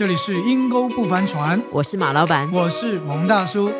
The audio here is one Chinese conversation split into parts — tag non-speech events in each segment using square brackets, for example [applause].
这里是阴沟不帆船，我是马老板，我是蒙大叔。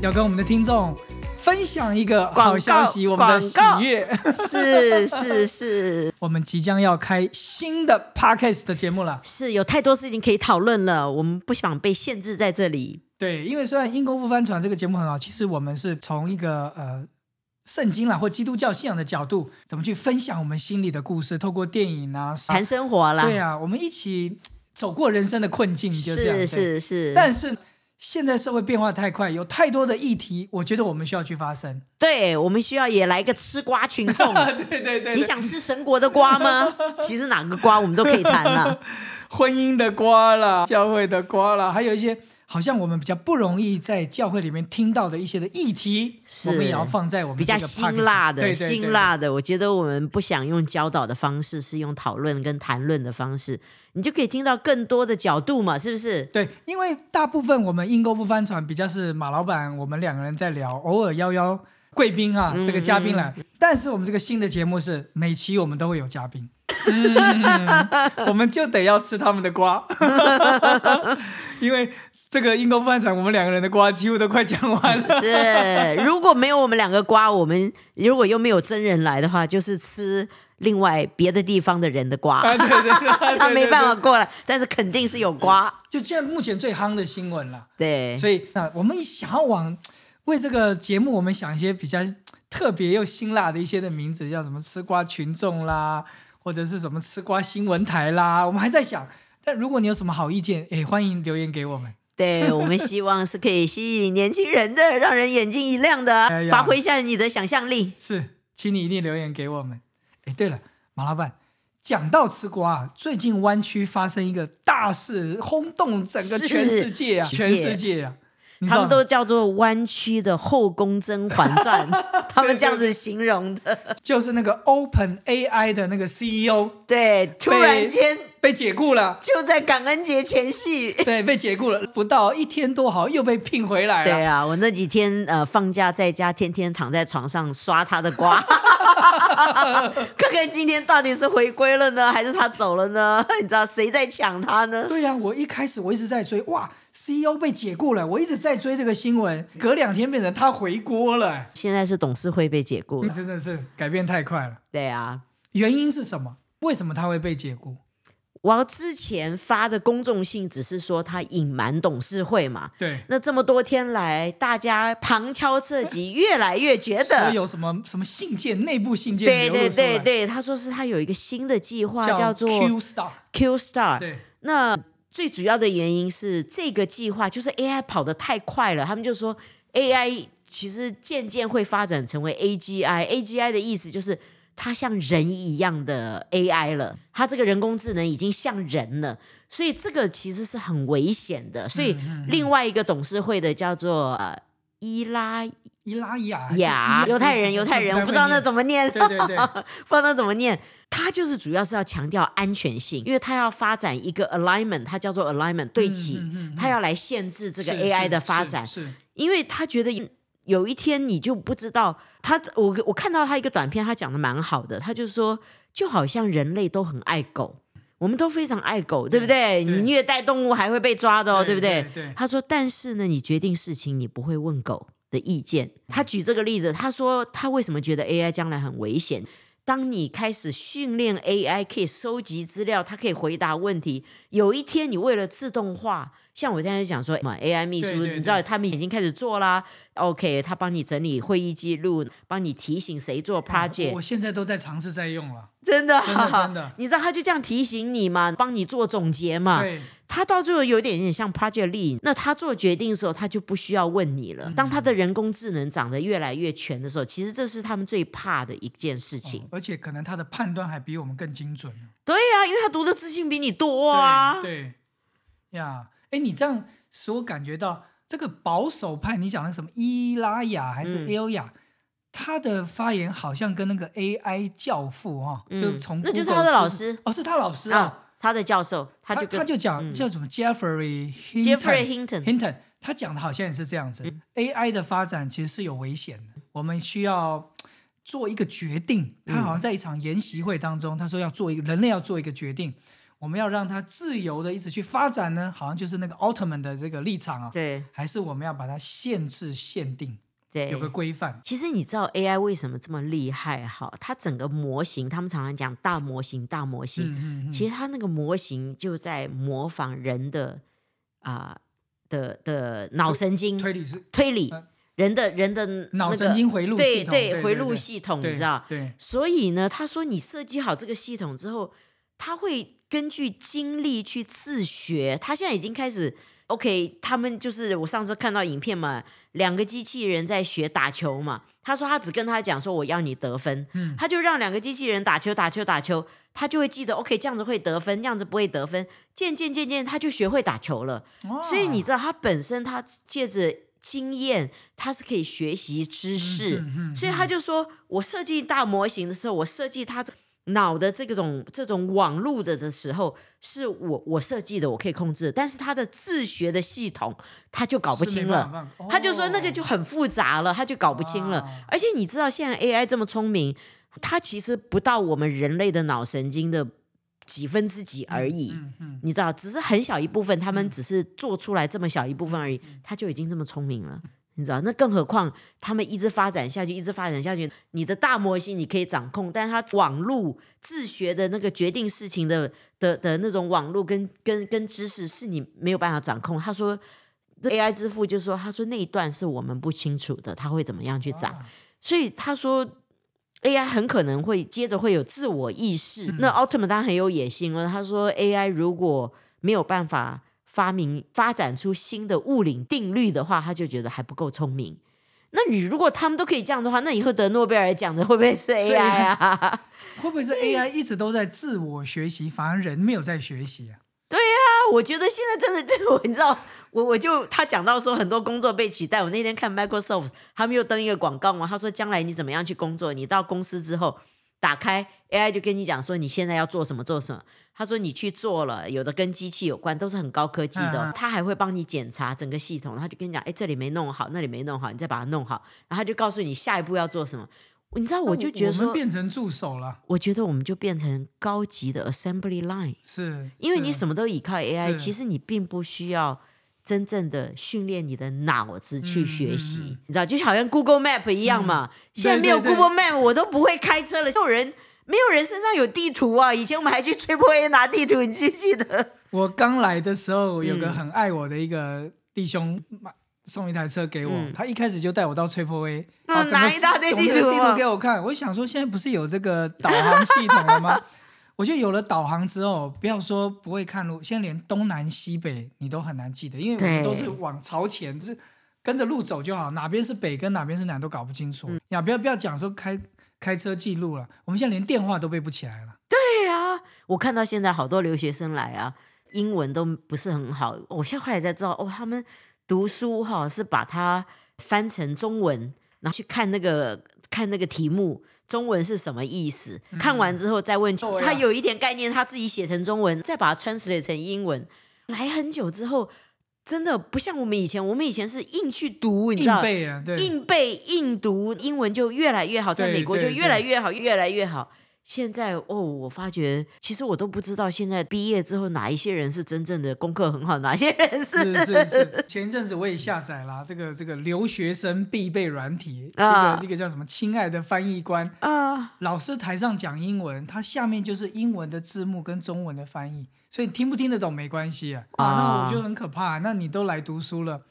要跟我们的听众分享一个好消息，我们的喜悦是是是，[laughs] 我们即将要开新的 podcast 的节目了。是有太多事情可以讨论了，我们不想被限制在这里。对，因为虽然阴沟不帆船这个节目很好，其实我们是从一个呃。圣经啦，或基督教信仰的角度，怎么去分享我们心里的故事？透过电影啊，谈生活啦，对啊，我们一起走过人生的困境，就这样。是是是。但是现在社会变化太快，有太多的议题，我觉得我们需要去发声。对，我们需要也来一个吃瓜群众。[laughs] 对对对。你想吃神国的瓜吗？[laughs] 其实哪个瓜我们都可以谈了，[laughs] 婚姻的瓜啦，教会的瓜啦，还有一些。好像我们比较不容易在教会里面听到的一些的议题，我们也要放在我们比较辛辣的、辛辣的。我觉得我们不想用教导的方式，是用讨论跟谈论的方式，你就可以听到更多的角度嘛，是不是？对，因为大部分我们阴沟不翻船比较是马老板，我们两个人在聊，偶尔邀邀贵宾啊，这个嘉宾来。但是我们这个新的节目是每期我们都会有嘉宾，[laughs] 我们就得要吃他们的瓜，[laughs] 因为。这个阴沟饭场，我们两个人的瓜几乎都快讲完了。是，如果没有我们两个瓜，我们如果又没有真人来的话，就是吃另外别的地方的人的瓜。对对 [laughs] 对，他没办法过来，但是肯定是有瓜。就现在目前最夯的新闻了。对，所以那我们想要往为这个节目，我们想一些比较特别又辛辣的一些的名字，叫什么“吃瓜群众”啦，或者是什么“吃瓜新闻台”啦，我们还在想。但如果你有什么好意见，哎，欢迎留言给我们。对我们希望是可以吸引年轻人的，让人眼睛一亮的，发挥一下你的想象力。是，请你一定留言给我们。哎，对了，马老板，讲到吃瓜，最近湾区发生一个大事，轰动整个全世界啊，全世界啊。他们都叫做湾区的《后宫甄嬛传》，[laughs] 他们这样子形容的，就是那个 Open AI 的那个 CEO，对，突然间被解雇了，就在感恩节前夕，[laughs] 对，被解雇了，不到一天多，好又被聘回来了。对啊，我那几天呃放假在家，天天躺在床上刷他的瓜，[laughs] 看看今天到底是回归了呢，还是他走了呢？[laughs] 你知道谁在抢他呢？对呀，我一开始我一直在追，哇。CEO 被解雇了，我一直在追这个新闻，隔两天变成他回锅了。现在是董事会被解雇，真的是改变太快了。对啊，原因是什么？为什么他会被解雇？我之前发的公众信只是说他隐瞒董事会嘛。对。那这么多天来，大家旁敲侧击，越来越觉得有什么什么信件，内部信件对对对对，他说是他有一个新的计划，叫做 Q Star。Q Star。对。那。最主要的原因是这个计划就是 AI 跑得太快了，他们就说 AI 其实渐渐会发展成为 AGI，AGI 的意思就是它像人一样的 AI 了，它这个人工智能已经像人了，所以这个其实是很危险的。所以另外一个董事会的叫做伊拉伊拉雅雅犹太人犹太人，我 [laughs] [laughs] 不知道那怎么念，对对对，不知道那怎么念。他就是主要是要强调安全性，因为他要发展一个 alignment，它叫做 alignment 对齐，它要来限制这个 AI 的发展。是，因为他觉得有一天你就不知道他，我我看到他一个短片，他讲的蛮好的，他就说就好像人类都很爱狗，我们都非常爱狗，对不对？你虐待动物还会被抓的哦，对不对？他说，但是呢，你决定事情你不会问狗的意见。他举这个例子，他说他为什么觉得 AI 将来很危险？当你开始训练 AI 可以收集资料，它可以回答问题。有一天，你为了自动化，像我现在讲说，嘛 AI 秘书，你知道他们已经开始做啦。OK，他帮你整理会议记录，帮你提醒谁做 project。我现在都在尝试在用了，真的，真的，真的。[laughs] 你知道，他就这样提醒你嘛，帮你做总结嘛。对。他到最后有点点像 Project Lead，那他做决定的时候，他就不需要问你了。当他的人工智能长得越来越全的时候，其实这是他们最怕的一件事情。而且可能他的判断还比我们更精准。对呀，因为他读的资讯比你多啊。对呀，哎，你这样使我感觉到这个保守派，你讲的什么伊拉雅还是 L 雅，他的发言好像跟那个 AI 教父哈，就从那就是他的老师。哦，是他老师啊。他的教授，他就他就讲叫什么 Jeffrey Jeffrey Hinton Hinton，他讲的好像也是这样子。AI 的发展其实是有危险的，我们需要做一个决定，他好像在一场研习会当中，他说要做一个人类要做一个决定，我们要让它自由的一直去发展呢，好像就是那个奥特曼的这个立场啊，对还是我们要把它限制限定，对，有个规范？其实你知道 AI 为什么这么厉害哈？它整个模型，他们常常讲大模型，大模型，嗯嗯嗯，其实它那个模型就在模仿人的啊、的的脑神经推理是推理呃，人的人的脑那个神经回路对系统，对回路系统，你知道？对，所以呢，他说你设计好这个系统之后，他会根据经历去自学。他现在已经开始，OK，他们就是我上次看到影片嘛，两个机器人在学打球嘛。他说他只跟他讲说我要你得分，嗯他就让两个机器人打球打球打球，他就会记得 OK 这样子会得分，那样子不会得分。渐渐渐渐他就学会打球了。哦所以你知道他本身他借着经验，他是可以学习知识。嗯嗯所以他就说，我设计大模型的时候，我设计它脑的这种这种网路的的时候，是我我设计的，我可以控制的。但是他的自学的系统，他就搞不清了。了他就说那个就很复杂了，他就搞不清了。而且你知道，现在 AI 这么聪明，它其实不到我们人类的脑神经的几分之几而已。嗯嗯，你知道，只是很小一部分，他们只是做出来这么小一部分而已，他就已经这么聪明了。你知道，那更何况他们一直发展下去，一直发展下去，你的大模型你可以掌控，但是它网络自学的那个决定事情的的的那种网络跟跟跟知识是你没有办法掌控。他说，AI 之父就说，他说那一段是我们不清楚的，他会怎么样去长，所以他说 AI 很可能会接着会有自我意识。那奥特曼当然很有野心了。他说 AI 如果没有办法发明发展出新的物理定律的话，他就觉得还不够聪明。那你如果他们都可以这样的话，那以后得诺贝尔奖的会不会是 AI 啊？会不会是 AI 一直都在自我学习，反而人没有在学习啊对啊？我觉得现在真的，就是我你知道，我我就他讲到说很多工作被取代。我那天看 Microsoft 他们又登一个广告嘛，他说将来你怎么样去工作？你到公司之后，打开 AI 就跟你讲说你现在要做什么做什么。他说你去做了，有的跟机器有关，都是很高科技的他还会帮你检查整个系统，他就跟你讲，哎，这里没弄好，那里没弄好，你再把它弄好，然后他就告诉你下一步要做什么。你知道，我就觉得我们说，变成助手了，我觉得我们就变成高级的 assembly line。是因为你什么都依靠 AI，其实你并不需要真正的训练你的脑子去学习，嗯嗯嗯你知道，就好像 Google Map 一样嘛。现在没有 Google Map，我都不会开车了。没有人，没有人身上有地图啊。以前我们还去 Triple A 拿地图，你记不记得？我刚来的时候，有个嗯很爱我的一个弟兄买送一台车给我，嗯他一开始就带我到 Triple A，拿一大堆地地图啊图给我看。我想说，现在不是有这个导航系统了吗？我觉得有了导航之后，不要说不会看路，现在连东南西北你都很难记得，因为我们都是往朝前，就是跟着路走就好，哪边是北跟哪边是南都搞不清嗯楚。呀，不要不要讲说开开车记录了，我们现在连电话都背不起来了。对啊，我看到现在好多留学生来啊，英文都不是很好。我现在后来才知道，哦，他们读书哈是把它翻成中文，然后去看那个看那个题目。中文是什么意思？看完之后再问他有一点概念，他自己写成中文，再把它 translate 成英文。来很久之后，真的不像我们以前，我们以前是硬去读，你知硬道，背啊，对，硬背硬读，英文就越来越好，在美国就越来越好，越来越好。现在哦，我发觉其实我都不知道，现在毕业之后哪一些人是真正的功课很好，哪些人是是是是，前一阵子我也下载了这个这个留学生必备软体，啊一个这个叫什么“亲爱的翻译官啊，”，老师台上讲英文，它下面就是英文的字幕跟中文的翻译，所以你听不听得懂没关系啊。啊，那我觉得很可怕。那你都来读书了，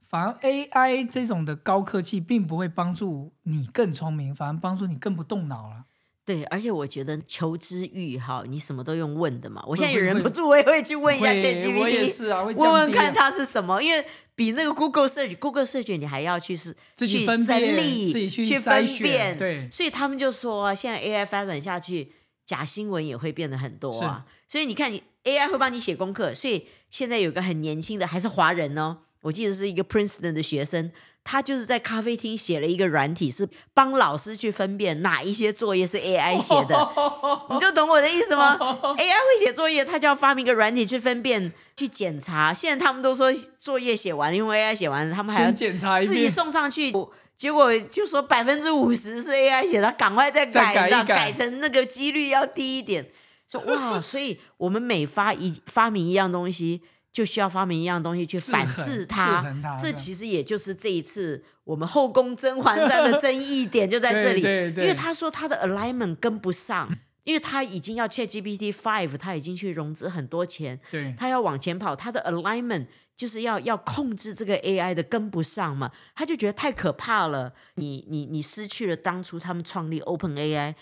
反而 AI 这种的高科技并不会帮助你更聪明，反而帮助你更不动脑了。对，而且我觉得求知欲哈，你什么都用问的嘛。我现在会会忍不住，我也会去问一下会 ChatGPT，问问看它是什么，因为比那个 Google Search，Google Search 你还要去是自己去整分辨理、自己去去分辨，对所以他们就说啊，现在 AI 发展下去，假新闻也会变得很多啊。所以你看，你 AI 会帮你写功课，所以现在有个很年轻的，还是华人哦，我记得是一个 Princeton 的学生。他就是在咖啡厅写了一个软体，是帮老师去分辨哪一些作业是 AI 写的，[laughs] 你就懂我的意思吗？[laughs] AI 会写作业，他就要发明一个软体去分辨、去检查。现在他们都说作业写完了，因为 AI 写完了，他们还要先检查自己，送上去结果就说百分之五十是 AI 写的，赶快再改，你知道再改改改成那个几率要低一点。说哇，所以我们每发一发明一样东西，就需要发明一样东西去反制它。它这其实也就是这一次我们后宫《甄嬛传》的争议点就在这里，对对对因为他说他的 alignment 跟不上，因为他已经要 ChatGPT Five，他已经去融资很多钱，对他要往前跑，他的 alignment 就是要要控制这个 AI 的跟不上嘛，他就觉得太可怕了。你你你失去了当初他们创立 Open AI 是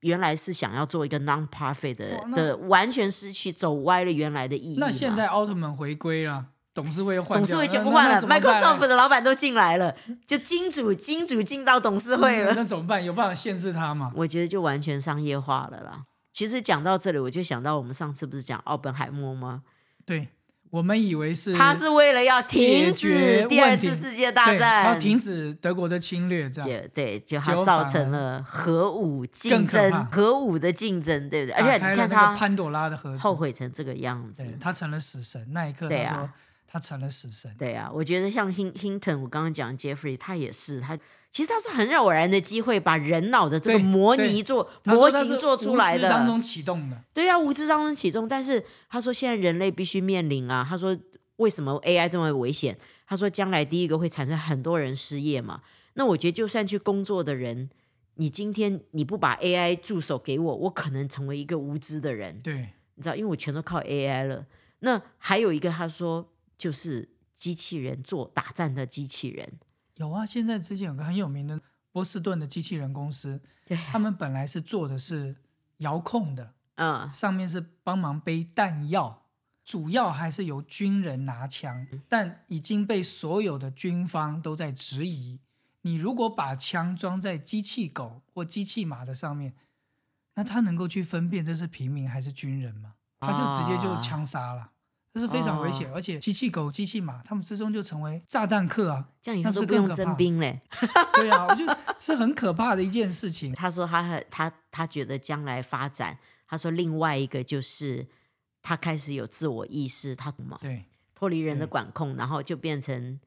原来是想要做一个 non-profit 的的，完全失去走歪了原来的意义。那现在奥特曼回归了，董事会又换，董事会全部那换了，Microsoft 的老板都进来了，就金主金主进到董事会了。那怎么办？有办法限制他吗？我觉得就完全商业化了啦。其实讲到这里，我就想到我们上次不是讲奥本海默吗？对，我们以为是他是为了要停止第二次世界大战。他要，停止德国的侵略，这样。就对，就结它造成了核武竞争，核武的竞争，对不对？而且你看他潘朵拉的盒子，后悔成这个样子，他成了死神。那一刻，他说他成了死神。对啊，我觉得像 Hin Hinton，我刚刚讲 Jeffrey，他也是，他其实他是很偶然的机会，把人脑的这个模拟做模型做出来的，无知当中启动的，对啊，无知当中启动。但是他说现在人类必须面临啊，他说为什么 AI 这么危险？他说将来第一个会产生很多人失业嘛。那我觉得就算去工作的人，你今天你不把 AI 助手给我，我可能成为一个无知的人。对你知道，因为我全都靠 AI 了。那还有一个，他说就是机器人做打战的机器人，有啊。现在之前有个很有名的波士顿的机器人公司，对，他们本来是做的是遥控的，嗯，上面是帮忙背弹药，主要还是由军人拿枪，但已经被所有的军方都在质疑。你如果把枪装在机器狗或机器马的上面，那他能够去分辨这是平民还是军人吗？他就直接就啊枪杀了，这是非常危险。而且机器狗、机器马，他们之中就成为炸弹客啊！这样以后都不用征兵嘞。对啊，我觉得是很可怕的一件事情。他说他很他他觉得将来发展，他说另外一个就是他开始有自我意识，他嘛对脱离人的管控，然后就变成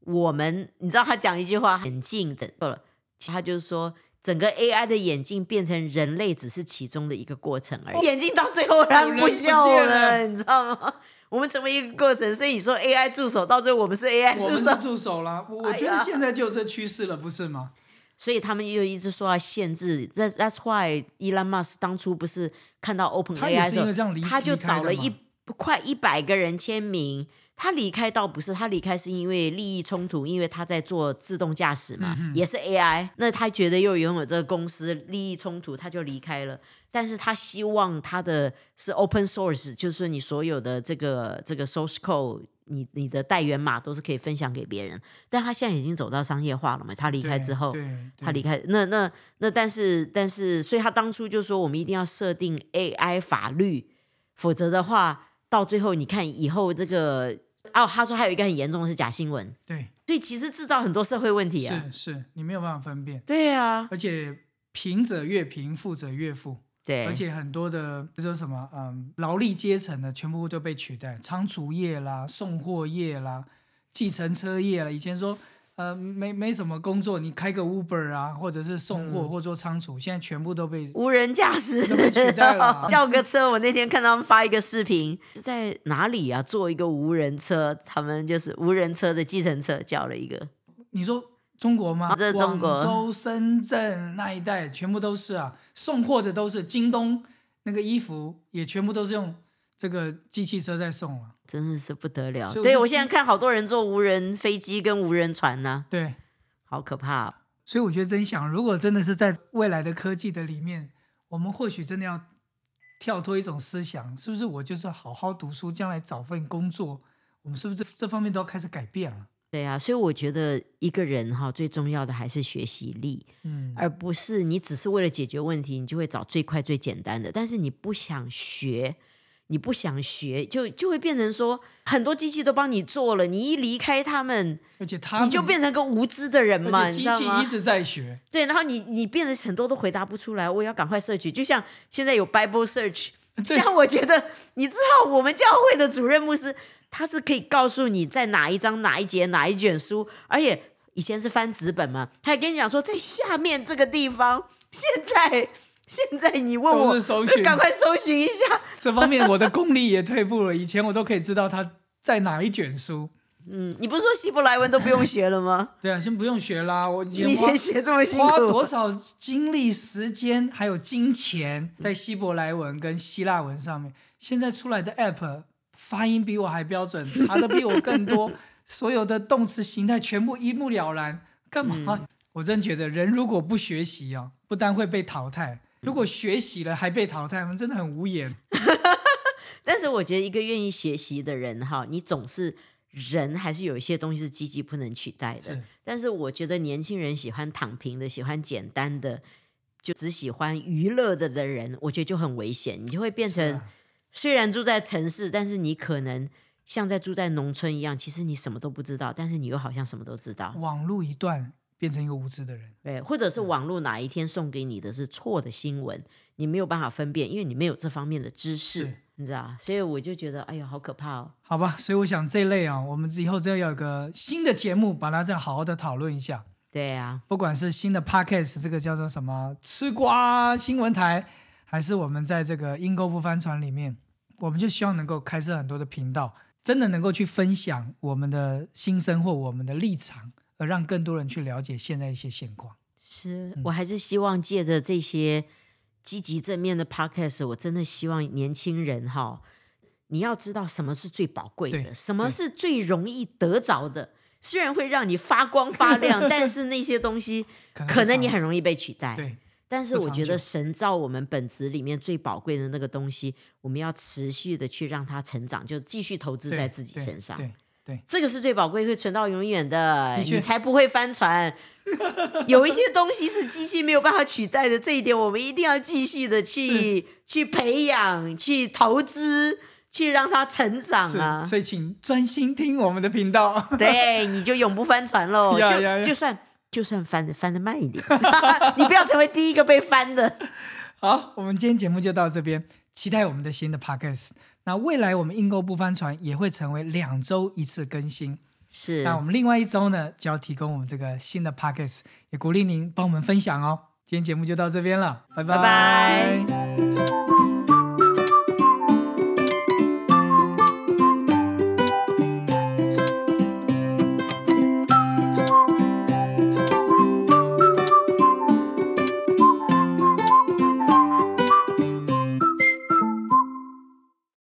我们，你知道他讲一句话，眼镜整错了，他就是说。整个 AI 的眼镜变成人类只是其中的一个过程而已，眼镜到最后然不有人不锈见了，了你知道吗？我们成为一个过程，所以你说 AI 助手到最后我们是 AI 助手我们是，助手啦，我我觉得现在就有这趋势了，不是吗？所以他们又一直说要限制。That That's why Elon Musk 当初不是看到 Open AI 是的时候他就找了一快一百个人签名。他离开倒不是，他离开是因为利益冲突，因为他在做自动驾驶嘛，嗯也是 AI。那他觉得又拥有这个公司利益冲突，他就离开了。但是他希望他的是 open source，就是说你所有的这个这个 source code，你你的代源码都是可以分享给别人。但他现在已经走到商业化了嘛？他离开之后，他离开那那那，但是但是，所以他当初就说我们一定要设定 AI 法律，否则的话，到最后你看以后这个哦，他说还有一个很严重的是假新闻，对所以其实制造很多社会问题啊。是是，你没有办法分辨，对啊，而且贫者越贫，富者越富，对，而且很多的这说什么嗯劳力阶层的全部都被取代，仓储业啦、送货业啦、计程车业啦，以前说。呃，没没什么工作，你开个 Uber 啊，或者是送嗯货、或做仓储，现在全部都被无人驾驶都被取代了 [laughs] 啊叫个车，我那天看他们发一个视频，是在哪里啊？做一个无人车，他们就是无人车的计程车，叫了一个。你说中国吗？这是中国广州、深圳那一带全部都是啊，送货的都是京东那个衣服也全部都是用这个机器车在送啊。真的是不得了！所以我就对我现在看好多人坐无人飞机跟无人船呢、对，好可怕、哦。所以我觉得真想，如果真的是在未来的科技的里面，我们或许真的要跳脱一种思想，是不是？我就是好好读书，将来找份工作，我们是不是这这方面都要开始改变了？对啊，所以我觉得一个人哈最重要的还是学习力，嗯，而不是你只是为了解决问题，你就会找最快最简单的。但是你不想学，你不想学，就就会变成说很多机器都帮你做了，你一离开他们，而且他们你就变成个无知的人嘛，机你知道吗器一？直在学，对，然后你你变得很多都回答不出来，我也要赶快 search。就像现在有 Bible search，对像我觉得，你知道我们教会的主任牧师，他是可以告诉你在哪一章哪一节哪一卷书，而且以前是翻纸本嘛，他也跟你讲说在下面这个地方，现在现在你问我赶快搜寻一下。这方面我的功力也退步了。以前我都可以知道他在哪一卷书。嗯，你不是说希伯来文都不用学了吗？[laughs] 对啊，先不用学啦，我以前你以前学这么辛花，多少精力、时间还有金钱在希伯来文跟希腊文上面？现在出来的 app 发音比我还标准，查的比我更多，[laughs] 所有的动词形态全部一目了然。干嘛？嗯我真觉得人如果不学习哦，不单会被淘汰，如果学习了还被淘汰，我们真的很无言。[laughs] 但是我觉得一个愿意学习的人哈，你总是人还是有一些东西是积极不能取代的是。但是我觉得年轻人喜欢躺平的，喜欢简单的，就只喜欢娱乐的的人，我觉得就很危险。你就会变成、啊虽然住在城市，但是你可能像在住在农村一样，其实你什么都不知道，但是你又好像什么都知道。网路一段，变成一个无知的人。对，或者是网络哪一天送给你的是错的新闻，你没有办法分辨，因为你没有这方面的知识，你知道？所以我就觉得，哎呀，好可怕哦。好吧，所以我想这一类啊，我们以后真的要有个新的节目，把它这样好好的讨论一下。对啊，不管是新的 podcast 这个叫做什么吃瓜新闻台，还是我们在这个阴沟不帆船里面，我们就希望能够开设很多的频道，真的能够去分享我们的心声或我们的立场，而让更多人去了解现在一些现况。是我还是希望借着这些积极正面的 podcast，我真的希望年轻人哈，你要知道什么是最宝贵的，什么是最容易得着的。虽然会让你发光发亮，[laughs] 但是那些东西可能你很容易被取代。对但是我觉得神造我们本质里面最宝贵的那个东西，我们要持续的去让它成长，就继续投资在自己身上。对这个是最宝贵，会存到永远的，的你才不会翻船。[laughs] 有一些东西是机器没有办法取代的，这一点我们一定要继续的去去培养、去投资、去让它成长，啊。所以请专心听我们的频道。对，你就永不翻船喽。[laughs] 就就算就算翻的翻的慢一点，[laughs] 你不要成为第一个被翻的。好，我们今天节目就到这边，期待我们的新的 podcast。那未来我们应购不翻船也会成为两周一次更新。是，那我们另外一周呢，就要提供我们这个新的 podcast，也鼓励您帮我们分享哦。今天节目就到这边了，拜拜拜